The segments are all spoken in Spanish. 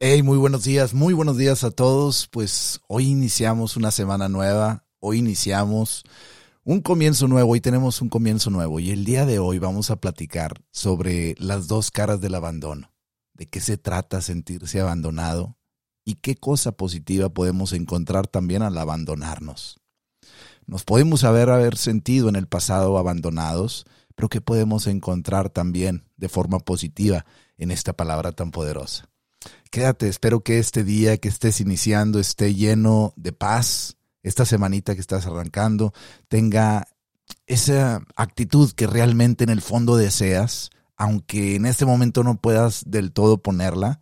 Hey, muy buenos días, muy buenos días a todos. Pues hoy iniciamos una semana nueva, hoy iniciamos un comienzo nuevo, hoy tenemos un comienzo nuevo y el día de hoy vamos a platicar sobre las dos caras del abandono, de qué se trata sentirse abandonado y qué cosa positiva podemos encontrar también al abandonarnos. Nos podemos haber, haber sentido en el pasado abandonados, pero qué podemos encontrar también de forma positiva en esta palabra tan poderosa. Quédate, espero que este día que estés iniciando esté lleno de paz, esta semanita que estás arrancando tenga esa actitud que realmente en el fondo deseas, aunque en este momento no puedas del todo ponerla.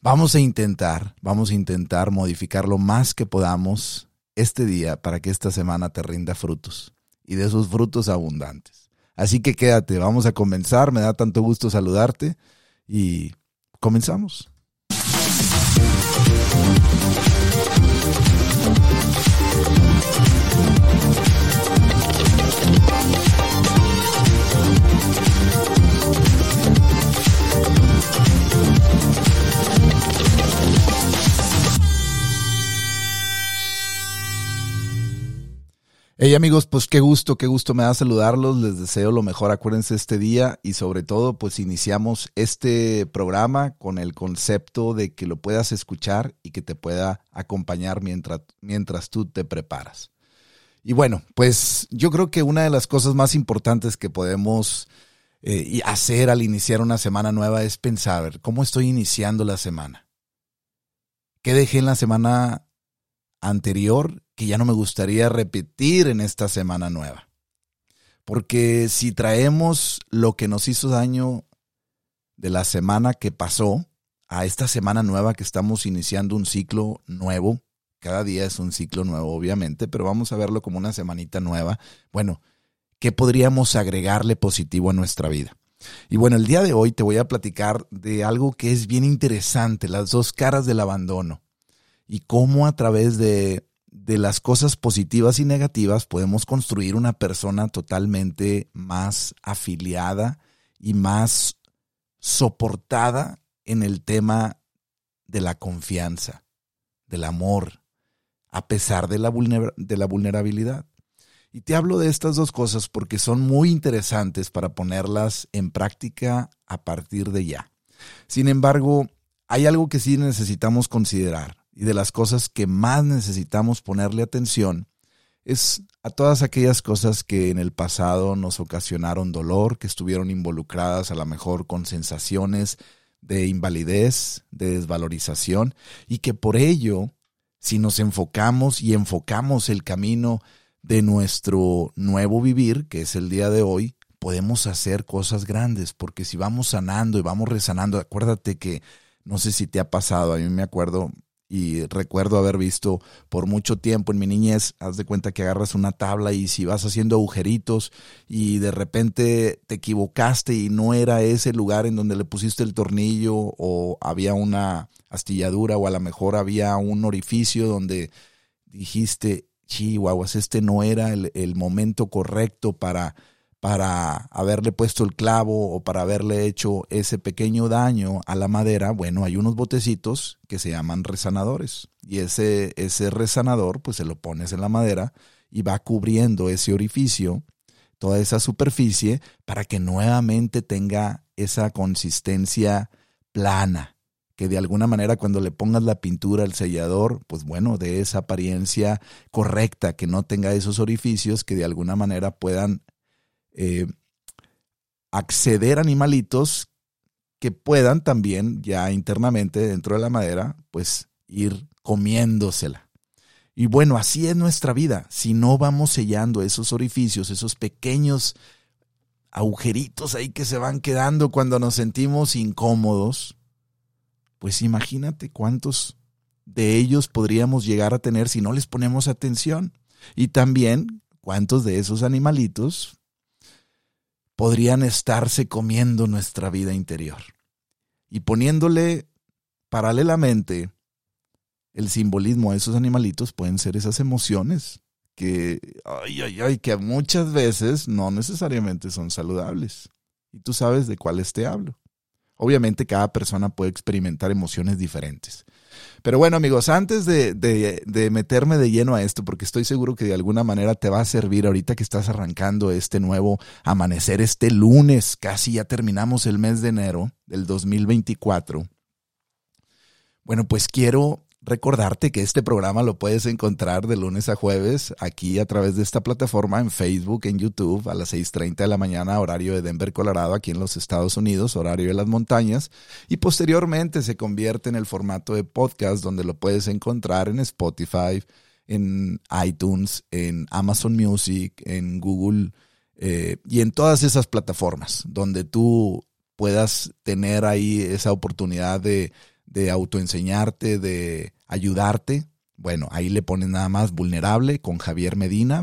Vamos a intentar, vamos a intentar modificar lo más que podamos este día para que esta semana te rinda frutos y de esos frutos abundantes. Así que quédate, vamos a comenzar, me da tanto gusto saludarte y comenzamos. Bye. Hey amigos, pues qué gusto, qué gusto me da saludarlos, les deseo lo mejor, acuérdense este día y sobre todo pues iniciamos este programa con el concepto de que lo puedas escuchar y que te pueda acompañar mientras, mientras tú te preparas. Y bueno, pues yo creo que una de las cosas más importantes que podemos eh, hacer al iniciar una semana nueva es pensar, ¿cómo estoy iniciando la semana? ¿Qué dejé en la semana anterior que ya no me gustaría repetir en esta semana nueva. Porque si traemos lo que nos hizo daño de la semana que pasó a esta semana nueva que estamos iniciando un ciclo nuevo, cada día es un ciclo nuevo obviamente, pero vamos a verlo como una semanita nueva. Bueno, ¿qué podríamos agregarle positivo a nuestra vida? Y bueno, el día de hoy te voy a platicar de algo que es bien interesante, las dos caras del abandono y cómo a través de de las cosas positivas y negativas podemos construir una persona totalmente más afiliada y más soportada en el tema de la confianza, del amor, a pesar de la, de la vulnerabilidad. Y te hablo de estas dos cosas porque son muy interesantes para ponerlas en práctica a partir de ya. Sin embargo, hay algo que sí necesitamos considerar y de las cosas que más necesitamos ponerle atención es a todas aquellas cosas que en el pasado nos ocasionaron dolor, que estuvieron involucradas a lo mejor con sensaciones de invalidez, de desvalorización, y que por ello, si nos enfocamos y enfocamos el camino de nuestro nuevo vivir, que es el día de hoy, podemos hacer cosas grandes, porque si vamos sanando y vamos resanando, acuérdate que no sé si te ha pasado, a mí me acuerdo, y recuerdo haber visto por mucho tiempo en mi niñez, haz de cuenta que agarras una tabla y si vas haciendo agujeritos y de repente te equivocaste y no era ese lugar en donde le pusiste el tornillo o había una astilladura o a lo mejor había un orificio donde dijiste, chihuahuas, este no era el, el momento correcto para para haberle puesto el clavo o para haberle hecho ese pequeño daño a la madera, bueno, hay unos botecitos que se llaman resanadores. Y ese, ese resanador, pues se lo pones en la madera y va cubriendo ese orificio, toda esa superficie, para que nuevamente tenga esa consistencia plana. Que de alguna manera cuando le pongas la pintura al sellador, pues bueno, de esa apariencia correcta, que no tenga esos orificios que de alguna manera puedan eh, acceder animalitos que puedan también ya internamente dentro de la madera, pues ir comiéndosela. Y bueno, así es nuestra vida. Si no vamos sellando esos orificios, esos pequeños agujeritos ahí que se van quedando cuando nos sentimos incómodos, pues imagínate cuántos de ellos podríamos llegar a tener si no les ponemos atención. Y también cuántos de esos animalitos podrían estarse comiendo nuestra vida interior. Y poniéndole paralelamente el simbolismo a esos animalitos pueden ser esas emociones que, ay, ay, ay, que muchas veces no necesariamente son saludables. Y tú sabes de cuáles te hablo. Obviamente cada persona puede experimentar emociones diferentes. Pero bueno amigos, antes de, de, meterme de lleno a esto, porque estoy seguro que de alguna manera te va a servir ahorita que estás arrancando este nuevo amanecer, este lunes, casi ya terminamos el mes de enero del 2024. Bueno, pues quiero recordarte que este programa lo puedes encontrar de lunes a jueves aquí a través de esta plataforma en Facebook, en YouTube, a las 6.30 de la mañana, horario de Denver, Colorado, aquí en los Estados Unidos, horario de las montañas, y posteriormente se convierte en el formato de podcast donde lo puedes encontrar en Spotify, en iTunes, en Amazon Music, en Google eh, y en todas esas plataformas donde tú puedas tener ahí esa oportunidad de de autoenseñarte, de ayudarte, bueno, ahí le pones nada más vulnerable con Javier Medina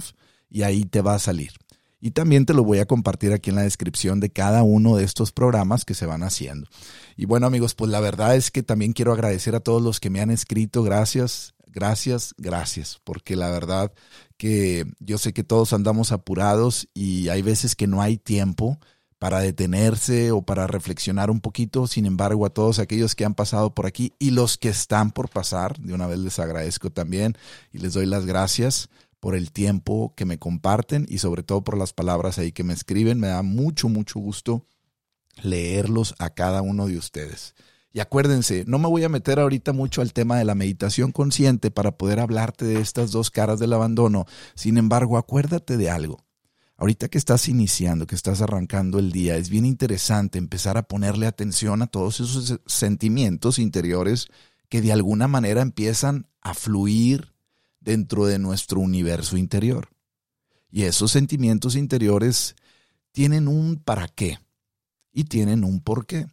y ahí te va a salir. Y también te lo voy a compartir aquí en la descripción de cada uno de estos programas que se van haciendo. Y bueno amigos, pues la verdad es que también quiero agradecer a todos los que me han escrito. Gracias, gracias, gracias. Porque la verdad que yo sé que todos andamos apurados y hay veces que no hay tiempo para detenerse o para reflexionar un poquito. Sin embargo, a todos aquellos que han pasado por aquí y los que están por pasar, de una vez les agradezco también y les doy las gracias por el tiempo que me comparten y sobre todo por las palabras ahí que me escriben. Me da mucho, mucho gusto leerlos a cada uno de ustedes. Y acuérdense, no me voy a meter ahorita mucho al tema de la meditación consciente para poder hablarte de estas dos caras del abandono. Sin embargo, acuérdate de algo. Ahorita que estás iniciando, que estás arrancando el día, es bien interesante empezar a ponerle atención a todos esos sentimientos interiores que de alguna manera empiezan a fluir dentro de nuestro universo interior. Y esos sentimientos interiores tienen un para qué y tienen un por qué.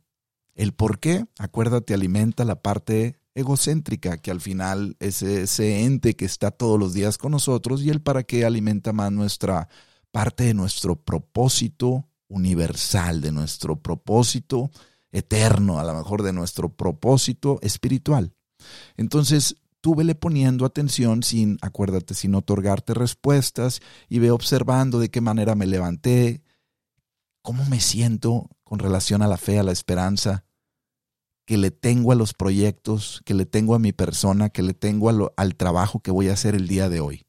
El por qué, acuérdate, alimenta la parte egocéntrica, que al final es ese ente que está todos los días con nosotros, y el para qué alimenta más nuestra parte de nuestro propósito universal, de nuestro propósito eterno, a lo mejor de nuestro propósito espiritual. Entonces, tú vele poniendo atención sin, acuérdate, sin otorgarte respuestas y ve observando de qué manera me levanté, cómo me siento con relación a la fe, a la esperanza que le tengo a los proyectos, que le tengo a mi persona, que le tengo al trabajo que voy a hacer el día de hoy.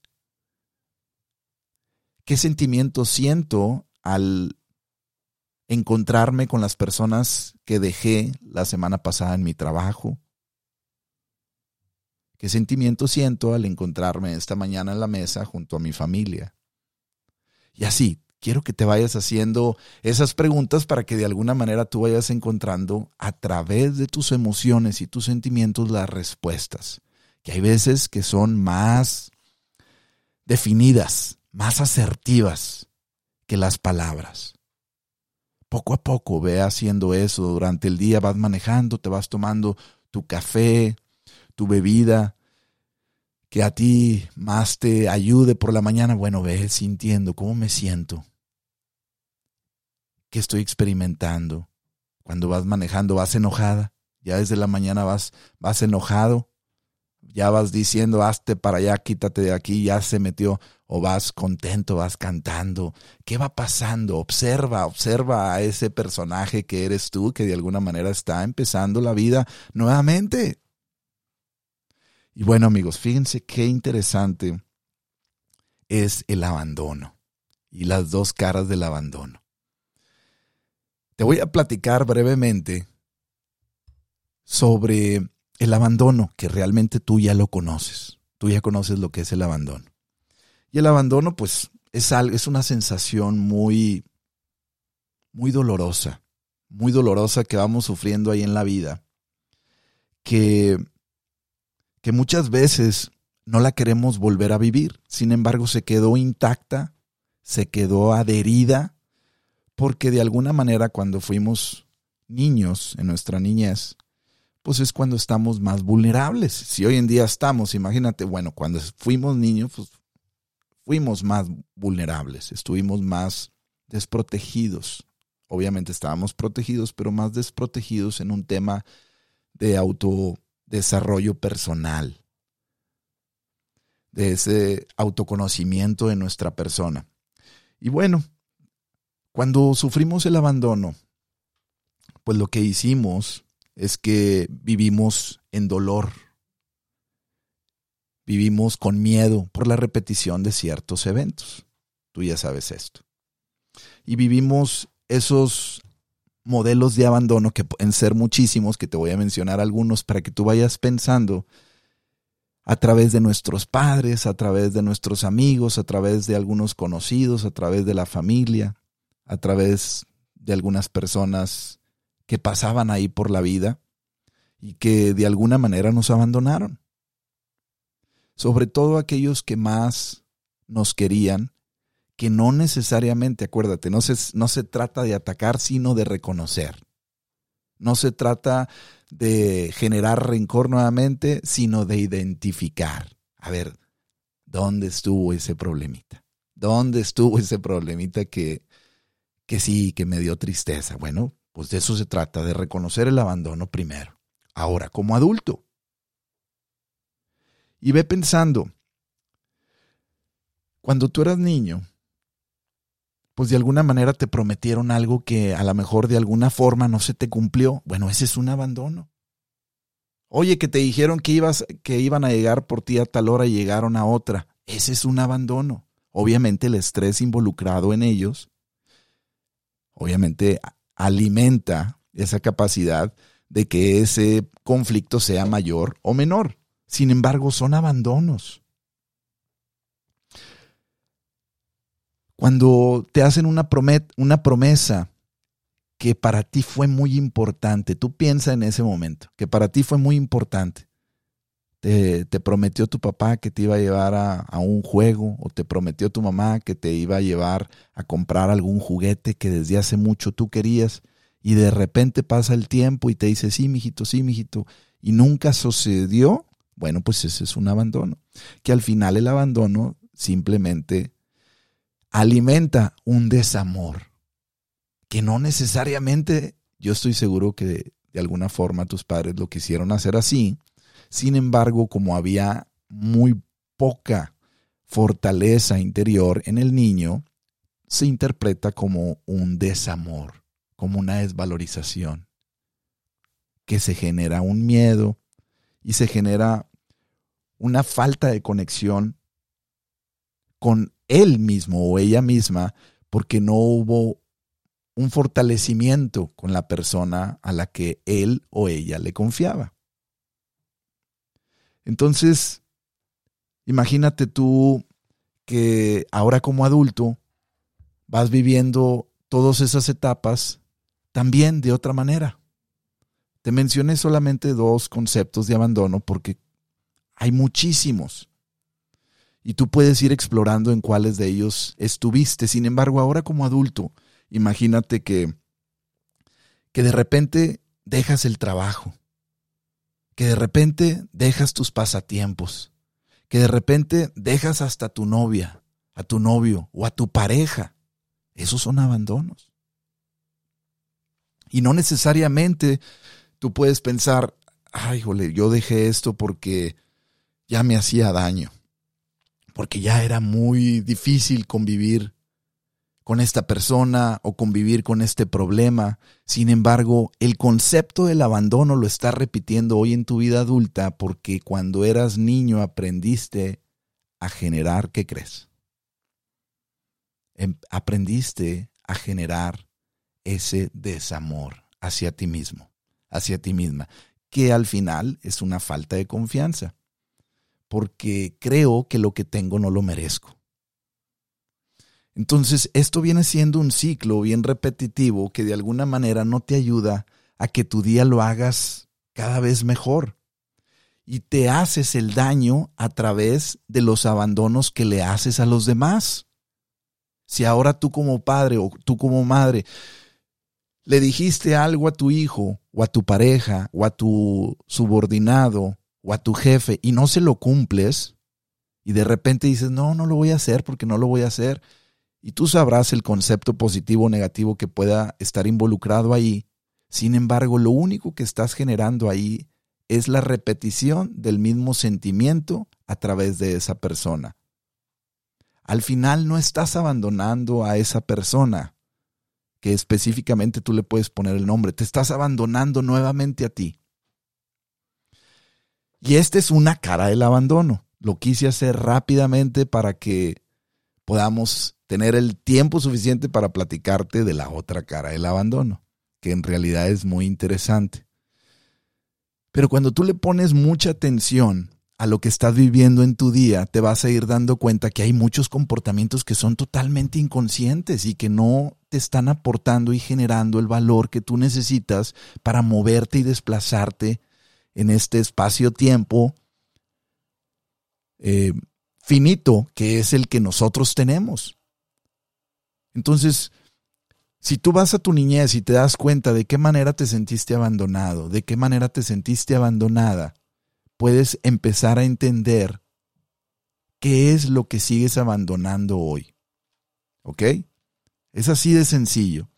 ¿Qué sentimiento siento al encontrarme con las personas que dejé la semana pasada en mi trabajo? ¿Qué sentimiento siento al encontrarme esta mañana en la mesa junto a mi familia? Y así, quiero que te vayas haciendo esas preguntas para que de alguna manera tú vayas encontrando a través de tus emociones y tus sentimientos las respuestas, que hay veces que son más definidas, más asertivas que las palabras. Poco a poco ve haciendo eso durante el día, vas manejando, te vas tomando tu café, tu bebida, que a ti más te ayude por la mañana. Bueno, ve sintiendo cómo me siento, qué estoy experimentando. Cuando vas manejando, vas enojada, ya desde la mañana vas, vas enojado, ya vas diciendo, hazte para allá, quítate de aquí, ya se metió o vas contento, vas cantando. ¿Qué va pasando? Observa, observa a ese personaje que eres tú, que de alguna manera está empezando la vida nuevamente. Y bueno amigos, fíjense qué interesante es el abandono y las dos caras del abandono. Te voy a platicar brevemente sobre el abandono, que realmente tú ya lo conoces. Tú ya conoces lo que es el abandono. Y el abandono, pues, es, algo, es una sensación muy, muy dolorosa, muy dolorosa que vamos sufriendo ahí en la vida, que, que muchas veces no la queremos volver a vivir. Sin embargo, se quedó intacta, se quedó adherida, porque de alguna manera cuando fuimos niños en nuestra niñez, pues es cuando estamos más vulnerables. Si hoy en día estamos, imagínate, bueno, cuando fuimos niños, pues fuimos más vulnerables, estuvimos más desprotegidos. Obviamente estábamos protegidos, pero más desprotegidos en un tema de autodesarrollo personal, de ese autoconocimiento de nuestra persona. Y bueno, cuando sufrimos el abandono, pues lo que hicimos es que vivimos en dolor, vivimos con miedo por la repetición de ciertos eventos. Tú ya sabes esto. Y vivimos esos modelos de abandono que pueden ser muchísimos, que te voy a mencionar algunos para que tú vayas pensando a través de nuestros padres, a través de nuestros amigos, a través de algunos conocidos, a través de la familia, a través de algunas personas que pasaban ahí por la vida y que de alguna manera nos abandonaron. Sobre todo aquellos que más nos querían, que no necesariamente, acuérdate, no se, no se trata de atacar, sino de reconocer. No se trata de generar rencor nuevamente, sino de identificar. A ver, ¿dónde estuvo ese problemita? ¿Dónde estuvo ese problemita que, que sí, que me dio tristeza? Bueno, pues de eso se trata, de reconocer el abandono primero. Ahora, como adulto. Y ve pensando, cuando tú eras niño, pues de alguna manera te prometieron algo que a lo mejor de alguna forma no se te cumplió. Bueno, ese es un abandono. Oye, que te dijeron que ibas, que iban a llegar por ti a tal hora y llegaron a otra. Ese es un abandono. Obviamente el estrés involucrado en ellos, obviamente alimenta esa capacidad de que ese conflicto sea mayor o menor. Sin embargo, son abandonos. Cuando te hacen una, una promesa que para ti fue muy importante, tú piensa en ese momento, que para ti fue muy importante. Te, prometió tu papá que te iba a llevar a, a, un juego o te prometió tu mamá que te iba a llevar a comprar algún juguete que desde hace mucho tú querías y de repente pasa el tiempo y te dice, sí, mijito, sí, mijito, y nunca sucedió, bueno, pues ese es un abandono. Que al final el abandono simplemente alimenta un desamor que no necesariamente, yo estoy seguro que de, alguna forma tus padres lo quisieron hacer así, sin embargo, como había muy poca fortaleza interior en el niño, se interpreta como un desamor, como una desvalorización, que se genera un miedo y se genera una falta de conexión con él mismo o ella misma porque no hubo un fortalecimiento con la persona a la que él o ella le confiaba. Entonces, imagínate tú que ahora como adulto vas viviendo todas esas etapas también de otra manera. Te mencioné solamente dos conceptos de abandono porque hay muchísimos y tú puedes ir explorando en cuáles de ellos estuviste. Sin embargo, ahora como adulto, imagínate que, que de repente dejas el trabajo, que de repente dejas tus pasatiempos, que de repente dejas hasta tu novia, a tu novio o a tu pareja. Esos son abandonos. Y no necesariamente tú puedes pensar, ay, jole, yo dejé esto porque ya me hacía daño porque ya era muy difícil convivir con esta persona o convivir con este problema. Sin embargo, el concepto del abandono lo estás repitiendo hoy en tu vida adulta porque cuando eras niño aprendiste a generar, ¿qué crees? Em, aprendiste a generar ese desamor hacia ti mismo, hacia ti misma, que al final es una falta de confianza porque creo que lo que tengo no lo merezco. Entonces, esto viene siendo un ciclo bien repetitivo que de alguna manera no te ayuda a que tu día lo hagas cada vez mejor. Y te haces el daño a través de los abandonos que le haces a los demás. Si ahora tú como padre o tú como madre le dijiste algo a tu hijo o a tu pareja o a tu subordinado o a tu jefe y no se lo cumples y de repente dices, no, no lo voy a hacer porque no lo voy a hacer, y tú sabrás el concepto positivo o negativo que pueda estar involucrado ahí. Sin embargo, lo único que estás generando ahí es la repetición del mismo sentimiento a través de esa persona. Al final no estás abandonando a esa persona, que específicamente tú le puedes poner el nombre. Te estás abandonando nuevamente a ti. Y esta es una cara del abandono. Lo quise hacer rápidamente para que podamos tener el tiempo suficiente para platicarte de la otra cara del abandono, que en realidad es muy interesante. Pero cuando tú le pones mucha atención a lo que estás viviendo en tu día, te vas a ir dando cuenta que hay muchos comportamientos que son totalmente inconscientes y que no te están aportando y generando el valor que tú necesitas para moverte y desplazarte en este espacio-tiempo eh, finito que es el que nosotros tenemos. Entonces, si tú vas a tu niñez y te das cuenta de qué manera te sentiste abandonado, de qué manera te sentiste abandonada, puedes empezar a entender qué es lo que sigues abandonando hoy. ¿Ok? Es así de sencillo.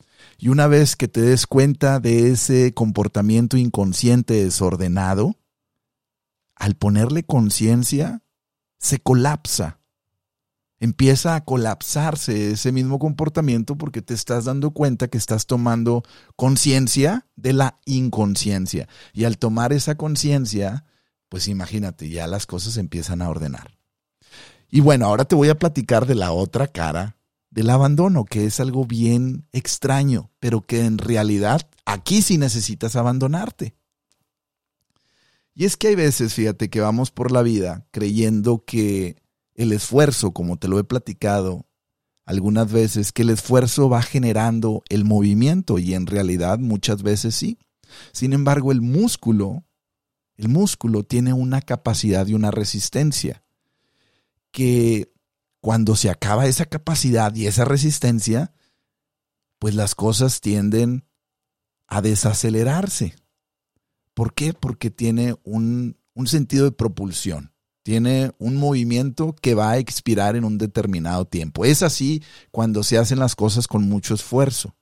Y una vez que te des cuenta de ese comportamiento inconsciente desordenado, al ponerle conciencia, se colapsa. Empieza a colapsarse ese mismo comportamiento porque te estás dando cuenta que estás tomando conciencia de la inconsciencia. Y al tomar esa conciencia, pues imagínate, ya las cosas empiezan a ordenar. Y bueno, ahora te voy a platicar de la otra cara del abandono, que es algo bien extraño, pero que en realidad aquí sí necesitas abandonarte. Y es que hay veces, fíjate, que vamos por la vida creyendo que el esfuerzo, como te lo he platicado algunas veces, que el esfuerzo va generando el movimiento y en realidad muchas veces sí. Sin embargo, el músculo el músculo tiene una capacidad y una resistencia que cuando se acaba esa capacidad y esa resistencia, pues las cosas tienden a desacelerarse. ¿Por qué? Porque tiene un, un sentido de propulsión, tiene un movimiento que va a expirar en un determinado tiempo. Es así cuando se hacen las cosas con mucho esfuerzo,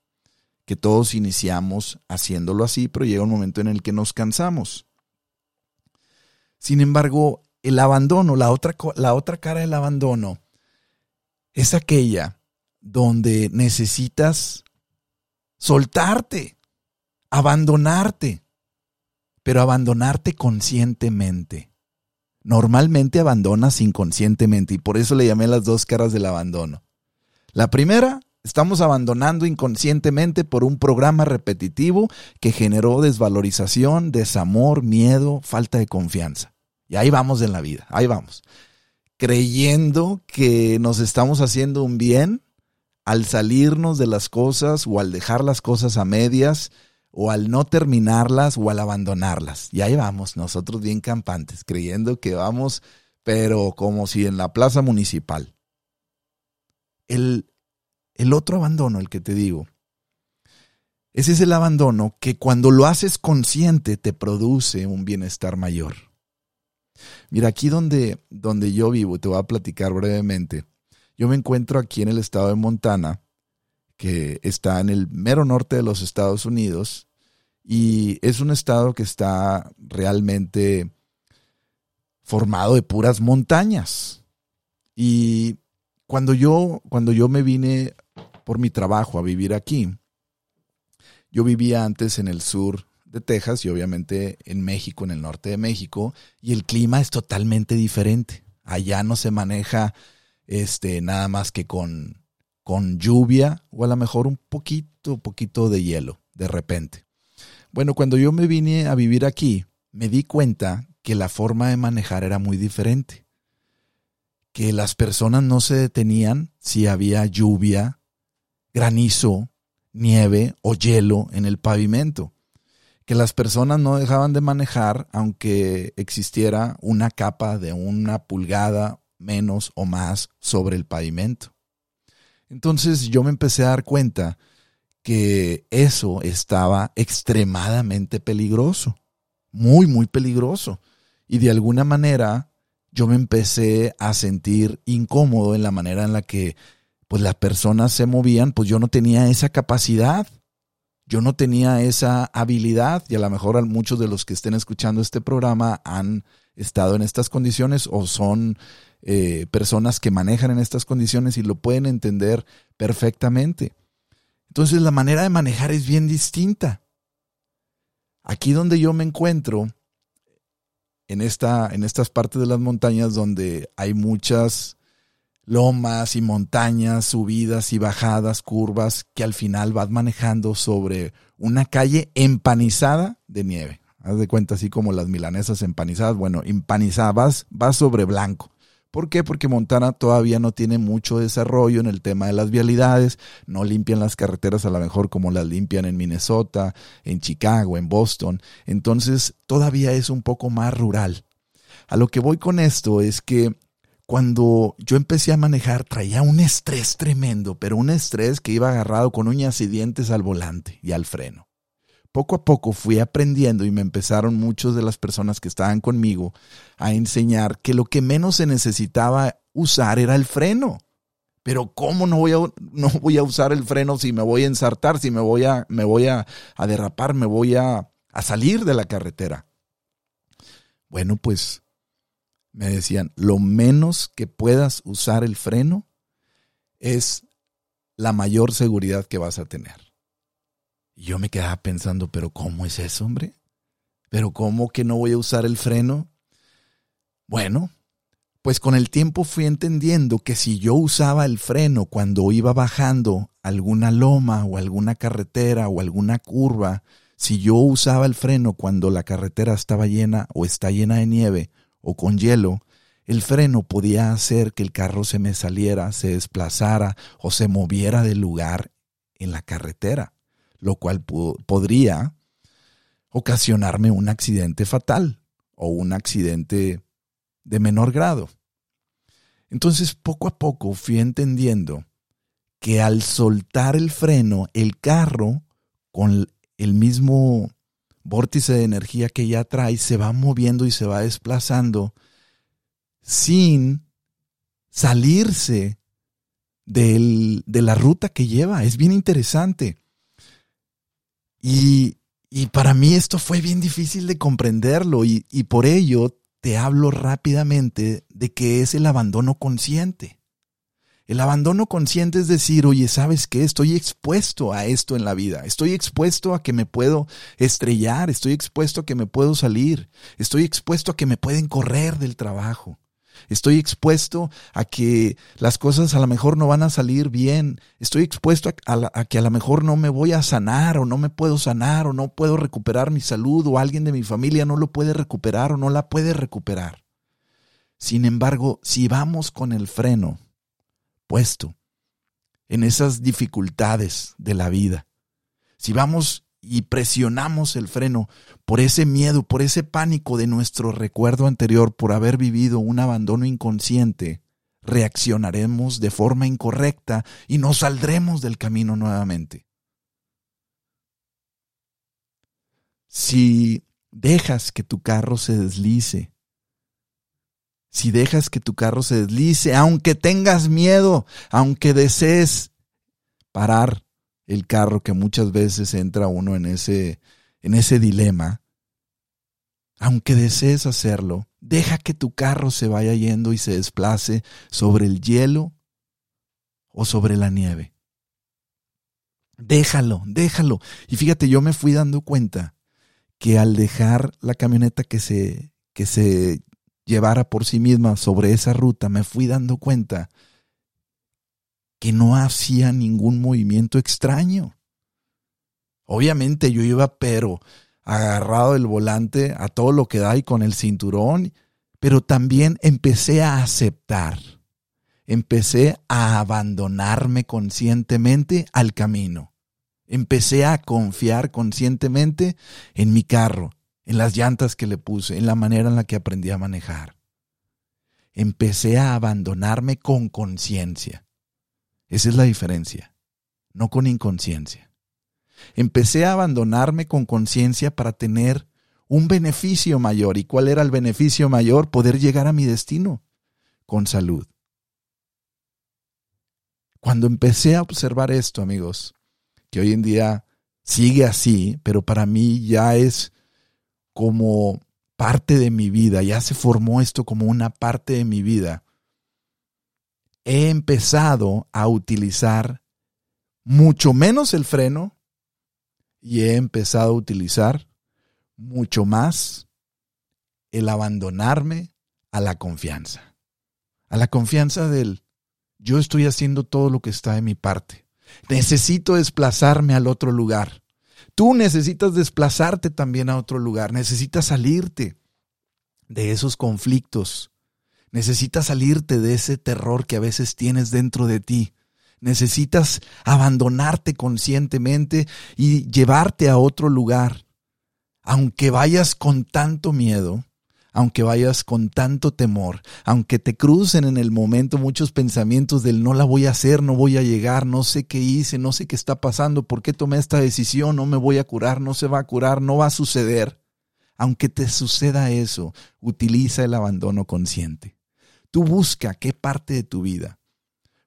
que todos iniciamos haciéndolo así, pero llega un momento en el que nos cansamos. Sin embargo, el abandono, la otra, la otra cara del abandono, es aquella donde necesitas soltarte, abandonarte, pero abandonarte conscientemente. Normalmente abandonas inconscientemente y por eso le llamé las dos caras del abandono. La primera, estamos abandonando inconscientemente por un programa repetitivo que generó desvalorización, desamor, miedo, falta de confianza. Y ahí vamos en la vida, ahí vamos. Creyendo que nos estamos haciendo un bien al salirnos de las cosas o al dejar las cosas a medias o al no terminarlas o al abandonarlas. Y ahí vamos, nosotros bien campantes, creyendo que vamos, pero como si en la plaza municipal. El, el otro abandono, el que te digo, ese es el abandono que cuando lo haces consciente te produce un bienestar mayor. Mira, aquí donde, donde yo vivo, te voy a platicar brevemente. Yo me encuentro aquí en el estado de Montana, que está en el mero norte de los Estados Unidos, y es un estado que está realmente formado de puras montañas. Y cuando yo, cuando yo me vine por mi trabajo a vivir aquí, yo vivía antes en el sur de Texas y obviamente en México, en el norte de México, y el clima es totalmente diferente. Allá no se maneja este, nada más que con, con lluvia o a lo mejor un poquito, poquito de hielo de repente. Bueno, cuando yo me vine a vivir aquí, me di cuenta que la forma de manejar era muy diferente. Que las personas no se detenían si había lluvia, granizo, nieve o hielo en el pavimento que las personas no dejaban de manejar aunque existiera una capa de una pulgada menos o más sobre el pavimento. Entonces yo me empecé a dar cuenta que eso estaba extremadamente peligroso, muy, muy peligroso. Y de alguna manera yo me empecé a sentir incómodo en la manera en la que pues las personas se movían, pues yo no tenía esa capacidad yo no tenía esa habilidad y a lo mejor muchos de los que estén escuchando este programa han estado en estas condiciones o son eh, personas que manejan en estas condiciones y lo pueden entender perfectamente. Entonces la manera de manejar es bien distinta. Aquí donde yo me encuentro, en, esta, en estas partes de las montañas donde hay muchas lomas y montañas, subidas y bajadas, curvas, que al final vas manejando sobre una calle empanizada de nieve. Haz de cuenta así como las milanesas empanizadas. Bueno, empanizadas, vas sobre blanco. ¿Por qué? Porque Montana todavía no tiene mucho desarrollo en el tema de las vialidades, no limpian las carreteras a lo mejor como las limpian en Minnesota, en Chicago, en Boston. Entonces todavía es un poco más rural. A lo que voy con esto es que cuando yo empecé a manejar traía un estrés tremendo, pero un estrés que iba agarrado con uñas y dientes al volante y al freno poco a poco fui aprendiendo y me empezaron muchas de las personas que estaban conmigo a enseñar que lo que menos se necesitaba usar era el freno. Pero ¿cómo no voy a, no voy a usar el freno si me voy a ensartar, si me voy a, me voy a, a derrapar, me voy a, a salir de la carretera? Bueno, pues me decían, lo menos que puedas usar el freno es la mayor seguridad que vas a tener. Y yo me quedaba pensando, pero ¿cómo es eso, hombre? ¿Pero cómo que no voy a usar el freno? Bueno, pues con el tiempo fui entendiendo que si yo usaba el freno cuando iba bajando alguna loma o alguna carretera o alguna curva, si yo usaba el freno cuando la carretera estaba llena o está llena de nieve o con hielo, el freno podía hacer que el carro se me saliera, se desplazara o se moviera del lugar en la carretera lo cual podría ocasionarme un accidente fatal o un accidente de menor grado. Entonces, poco a poco fui entendiendo que al soltar el freno, el carro, con el mismo vórtice de energía que ya trae, se va moviendo y se va desplazando sin salirse de la ruta que lleva. Es bien interesante. Y, para mí esto fue bien difícil de comprenderlo y, y por ello te hablo rápidamente de que es el abandono consciente. El abandono consciente es decir, oye, ¿sabes qué? Estoy expuesto a esto en la vida. Estoy expuesto a que me puedo estrellar. Estoy expuesto a que me puedo salir. Estoy expuesto a que me pueden correr del trabajo. Estoy expuesto a que las cosas a lo mejor no van a salir bien. Estoy expuesto a, que a lo mejor no me voy a sanar o no me puedo sanar o no puedo recuperar mi salud o alguien de mi familia no lo puede recuperar o no la puede recuperar. Sin embargo, si vamos con el freno puesto en esas dificultades de la vida, si vamos y presionamos el freno por ese miedo, por ese pánico de nuestro recuerdo anterior, por haber vivido un abandono inconsciente, reaccionaremos de forma incorrecta y nos saldremos del camino nuevamente. Si dejas que tu carro se deslice, si dejas que tu carro se deslice, aunque tengas miedo, aunque desees parar, el carro que muchas veces entra uno en ese, en ese dilema, aunque desees hacerlo, deja que tu carro se vaya yendo y se desplace sobre el hielo o sobre la nieve. Déjalo, déjalo. Y fíjate, yo me fui dando cuenta que al dejar la camioneta que se, que se llevara por sí misma sobre esa ruta, me fui dando cuenta que no hacía ningún movimiento extraño. Obviamente yo iba, pero agarrado del volante a todo lo que da y con el cinturón, pero también empecé a aceptar, empecé a abandonarme conscientemente al camino, empecé a confiar conscientemente en mi carro, en las llantas que le puse, en la manera en la que aprendí a manejar. Empecé a abandonarme con conciencia. Esa es la diferencia, no con inconsciencia. Empecé a abandonarme con conciencia para tener un beneficio mayor. ¿Y cuál era el beneficio mayor? Poder llegar a mi destino con salud. Cuando empecé a observar esto, amigos, que hoy en día sigue así, pero para mí ya es como parte de mi vida, ya se formó esto como una parte de mi vida he empezado a utilizar mucho menos el freno y he empezado a utilizar mucho más el abandonarme a la confianza. A la confianza del yo estoy haciendo todo lo que está de mi parte. Necesito desplazarme al otro lugar. Tú necesitas desplazarte también a otro lugar. Necesitas salirte de esos conflictos. Necesitas salirte de ese terror que a veces tienes dentro de ti. Necesitas abandonarte conscientemente y llevarte a otro lugar. Aunque vayas con tanto miedo, aunque vayas con tanto temor, aunque te crucen en el momento muchos pensamientos del no la voy a hacer, no voy a llegar, no sé qué hice, no sé qué está pasando, por qué tomé esta decisión, no me voy a curar, no se va a curar, no va a suceder. Aunque te suceda eso, utiliza el abandono consciente. Tú busca qué parte de tu vida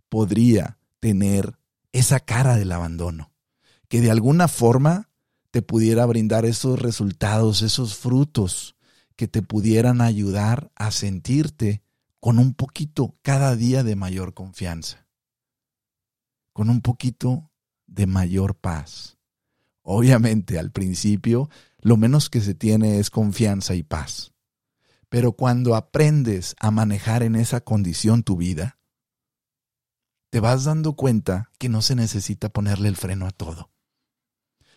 podría tener esa cara del abandono, que de alguna forma te pudiera brindar esos resultados, esos frutos que te pudieran ayudar a sentirte con un poquito cada día de mayor confianza, con un poquito de mayor paz. Obviamente al principio lo menos que se tiene es confianza y paz. Pero cuando aprendes a manejar en esa condición tu vida, te vas dando cuenta que no se necesita ponerle el freno a todo.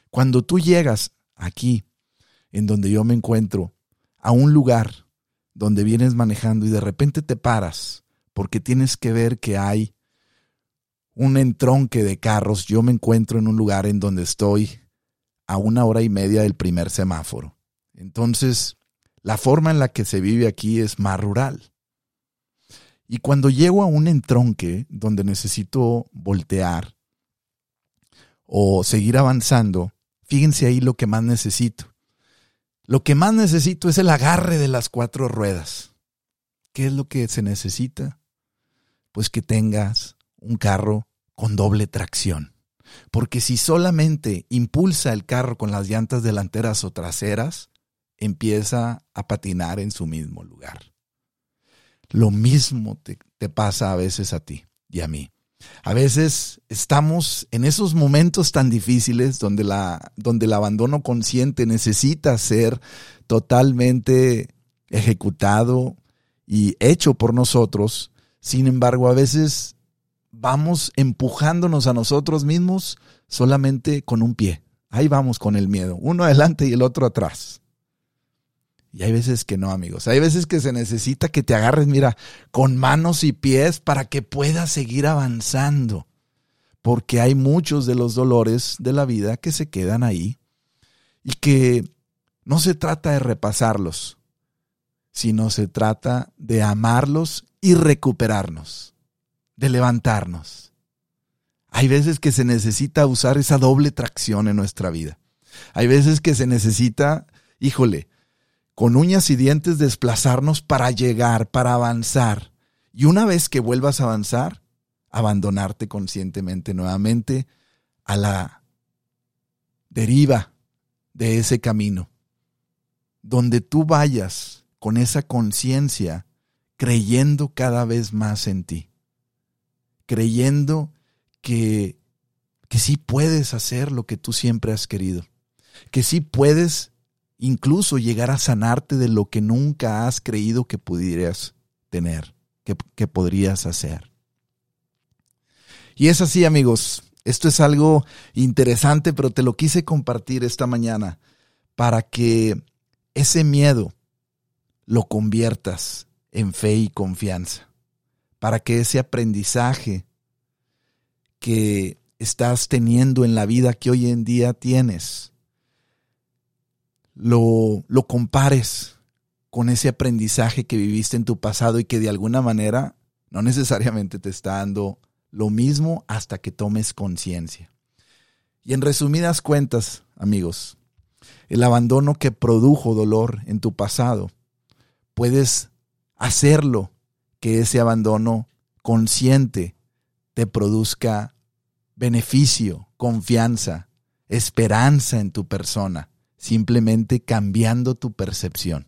Cuando tú llegas aquí, en donde yo me encuentro, a un lugar donde vienes manejando y de repente te paras porque tienes que ver que hay un entronque de carros, yo me encuentro en un lugar en donde estoy a una hora y media del primer semáforo. Entonces, la forma en la que se vive aquí es más rural. Y cuando llego a un entronque donde necesito voltear o seguir avanzando, fíjense ahí lo que más necesito. Lo que más necesito es el agarre de las cuatro ruedas. ¿Qué es lo que se necesita? Pues que tengas un carro con doble tracción. Porque si solamente impulsa el carro con las llantas delanteras o traseras, empieza a patinar en su mismo lugar. Lo mismo te, pasa a veces a ti y a mí. A veces estamos en esos momentos tan difíciles donde, la, donde el abandono consciente necesita ser totalmente ejecutado y hecho por nosotros. Sin embargo, a veces vamos empujándonos a nosotros mismos solamente con un pie. Ahí vamos con el miedo, uno adelante y el otro atrás. Y hay veces que no, amigos. Hay veces que se necesita que te agarres, mira, con manos y pies para que puedas seguir avanzando. Porque hay muchos de los dolores de la vida que se quedan ahí y que no se trata de repasarlos, sino se trata de amarlos y recuperarnos, de levantarnos. Hay veces que se necesita usar esa doble tracción en nuestra vida. Hay veces que se necesita, híjole, con uñas y dientes desplazarnos para llegar, para avanzar. Y una vez que vuelvas a avanzar, abandonarte conscientemente nuevamente a la deriva de ese camino. Donde tú vayas con esa conciencia creyendo cada vez más en ti. Creyendo que, que sí puedes hacer lo que tú siempre has querido. Que sí puedes incluso llegar a sanarte de lo que nunca has creído que pudieras tener, que, podrías hacer. Y es así, amigos. Esto es algo interesante, pero te lo quise compartir esta mañana para que ese miedo lo conviertas en fe y confianza, para que ese aprendizaje que estás teniendo en la vida que hoy en día tienes, lo, lo compares con ese aprendizaje que viviste en tu pasado y que de alguna manera no necesariamente te está dando lo mismo hasta que tomes conciencia. Y en resumidas cuentas, amigos, el abandono que produjo dolor en tu pasado, puedes hacerlo que ese abandono consciente te produzca beneficio, confianza, esperanza en tu persona simplemente cambiando tu percepción,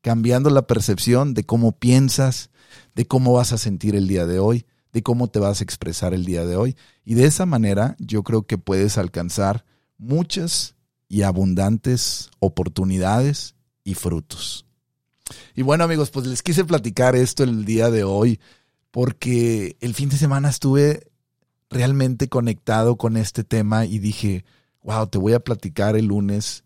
cambiando la percepción de cómo piensas, de cómo vas a sentir el día de hoy, de cómo te vas a expresar el día de hoy. Y de esa manera yo creo que puedes alcanzar muchas y abundantes oportunidades y frutos. Y bueno amigos, pues les quise platicar esto el día de hoy porque el fin de semana estuve realmente conectado con este tema y dije, wow, te voy a platicar el lunes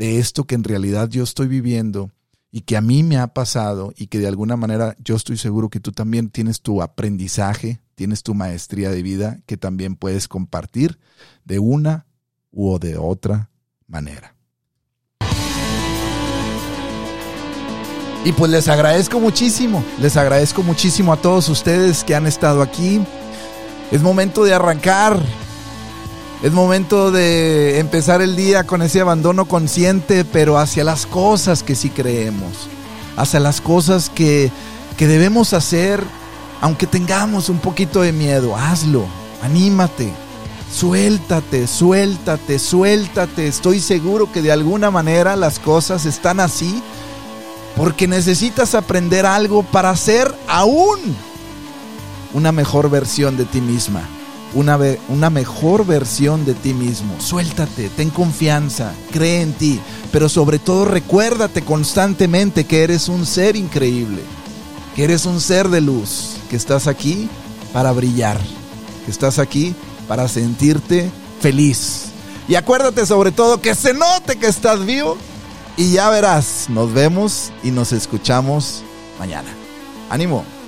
de esto que en realidad yo estoy viviendo y que a mí me ha pasado y que de alguna manera yo estoy seguro que tú también tienes tu aprendizaje, tienes tu maestría de vida que también puedes compartir de una u de otra manera. Y pues les agradezco muchísimo, les agradezco muchísimo a todos ustedes que han estado aquí. Es momento de arrancar, es momento de empezar el día con ese abandono consciente, pero hacia las cosas que sí creemos, hacia las cosas que, que debemos hacer, aunque tengamos un poquito de miedo. Hazlo, anímate, suéltate, suéltate, suéltate. Estoy seguro que de alguna manera las cosas están así porque necesitas aprender algo para ser aún una mejor versión de ti misma. Una, una mejor versión de ti mismo. Suéltate, ten confianza, cree en ti, pero sobre todo recuérdate constantemente que eres un ser increíble, que eres un ser de luz, que estás aquí para brillar, que estás aquí para sentirte feliz. Y acuérdate sobre todo que se note que estás vivo y ya verás, nos vemos y nos escuchamos mañana. Ánimo.